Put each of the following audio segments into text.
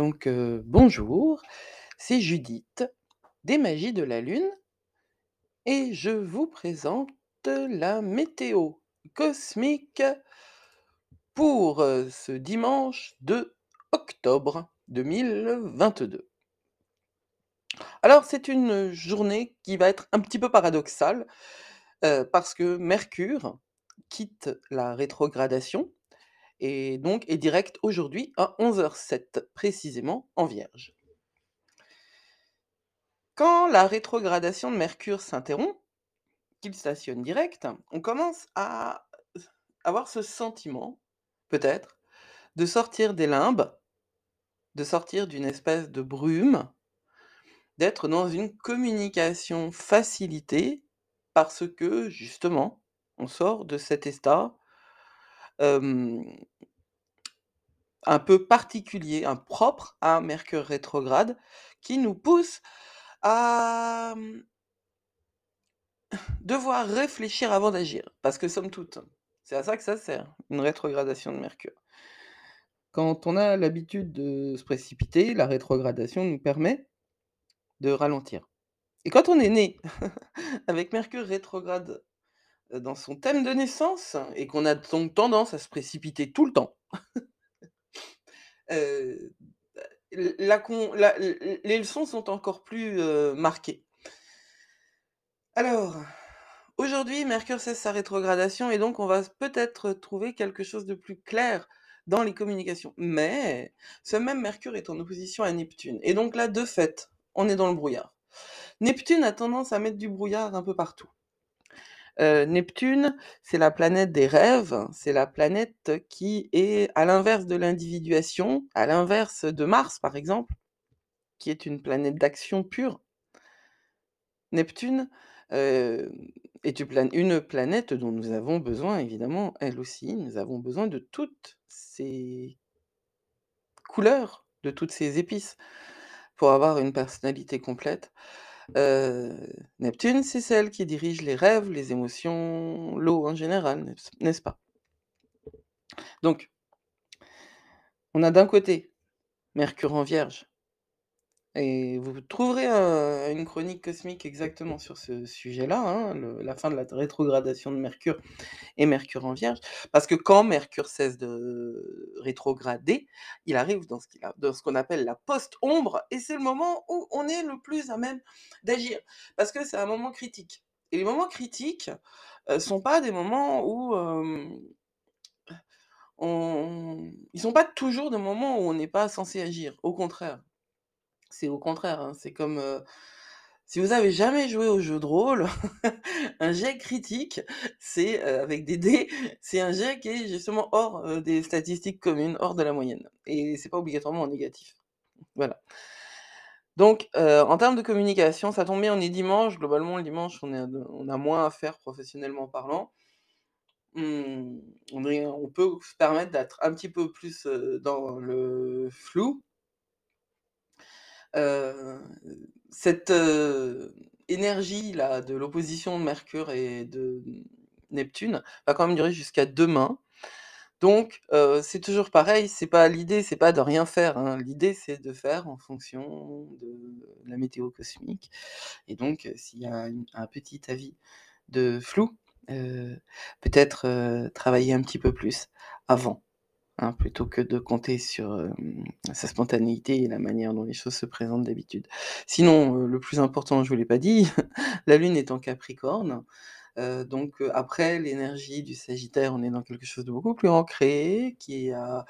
Donc, heu, bonjour, c'est Judith, des Magies de la Lune et je vous présente la météo cosmique pour, heu, ce dimanche de octobre 2022. Alors c'est une journée qui va être un petit peu paradoxale, heu, parce que Mercure quitte la rétrogradation et donc est direct aujourd'hui à 11:07 précisément en Vierge. Quand la rétrogradation de Mercure s'interrompt, qu'il stationne direct, on commence à avoir ce sentiment, peut-être, de sortir des limbes, de sortir d'une espèce de brume, d'être dans une communication facilitée parce que justement, on sort de cet état un peu particulier, un propre à Mercure rétrograde, qui nous pousse à devoir réfléchir avant d'agir. Parce que somme toute, c'est à ça que ça sert, une rétrogradation de Mercure. Quand on a l'habitude de se précipiter, la rétrogradation nous permet de ralentir. Et quand on est né avec Mercure rétrograde, dans son thème de naissance et qu'on a donc tendance à se précipiter tout le temps, l la les leçons sont encore plus, heu, marquées. Alors, aujourd'hui, Mercure cesse sa rétrogradation et donc on va peut-être trouver quelque chose de plus clair dans les communications. Mais ce même Mercure est en opposition à Neptune et donc là, de fait, on est dans le brouillard. Neptune a tendance à mettre du brouillard un peu partout. Neptune, c'est la planète des rêves, c'est la planète qui est à l'inverse de l'individuation, à l'inverse de Mars, par exemple, qui est une planète d'action pure. Neptune, est une plan une planète dont nous avons besoin évidemment, elle aussi, nous avons besoin de toutes ses couleurs, de toutes ses épices pour avoir une personnalité complète. Neptune, c'est celle qui dirige les rêves, les émotions, l'eau en général, n'est-ce pas? Donc on a d'un côté Mercure en Vierge et vous trouverez, une chronique cosmique exactement sur ce sujet-là, hein, la fin de la rétrogradation de Mercure et Mercure en Vierge. Parce que quand Mercure cesse de rétrograder, il arrive dans ce qu'on appelle la post-ombre et c'est le moment où on est le plus à même d'agir. Parce que c'est un moment critique et les moments critiques, heu, sont pas des moments où, hem on ils sont pas toujours des moments où on n'est pas censé agir, au contraire. C'est au contraire, hein, c'est comme, si vous avez jamais joué aux jeux de rôle, un jet critique, c'est, avec des dés, c'est un jet qui est justement hors, des statistiques communes, hors de la moyenne et c'est pas obligatoirement en négatif. Voilà. Donc, en termes de communication, ça tombe bien, on est dimanche, globalement le dimanche, on a moins à faire professionnellement parlant. Mmh, on peut se permettre d'être un petit peu plus, dans le flou. Heu, cette, heu, énergie-là de l'opposition de Mercure et de Neptune va quand même durer jusqu'à demain. Donc, heu, c'est toujours pareil, c'est pas l'idée c'est pas de rien faire, hein, l'idée c'est de faire en fonction de la météo cosmique. Et donc, s'il y a un petit avis de flou, peut-être, travailler un petit peu plus avant, hein, plutôt que de compter sur, sa spontanéité et la manière dont les choses se présentent d'habitude. Sinon, le plus important, je vous l'ai pas dit, la Lune est en Capricorne, donc, après l'énergie du Sagittaire, on est dans quelque chose de beaucoup plus ancré, qui a,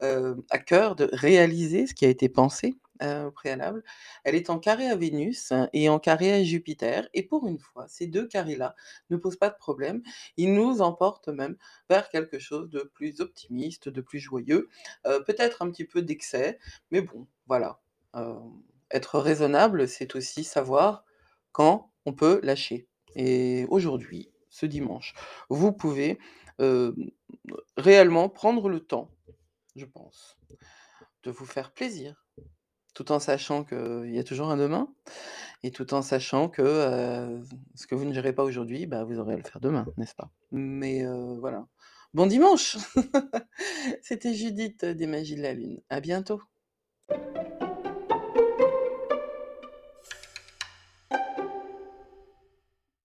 à cœur de réaliser ce qui a été pensé, au préalable. Elle est en carré à Vénus et en carré à Jupiter et pour une fois, ces 2 carrés-là ne posent pas de problème. Ils nous emportent même vers quelque chose de plus optimiste, de plus joyeux, heu, peut-être un petit peu d'excès, mais bon, voilà. Hem, être raisonnable, c'est aussi savoir quand on peut lâcher et aujourd'hui, ce dimanche, vous pouvez, réellement prendre le temps, je pense, de vous faire plaisir, tout en sachant qu'il y a toujours un demain et tout en sachant que, ce que vous ne gérez pas aujourd'hui, bah, vous aurez à le faire demain, n'est-ce pas? Mais, voilà. Bon dimanche! C'était Judith des Magies de la Lune, à bientôt.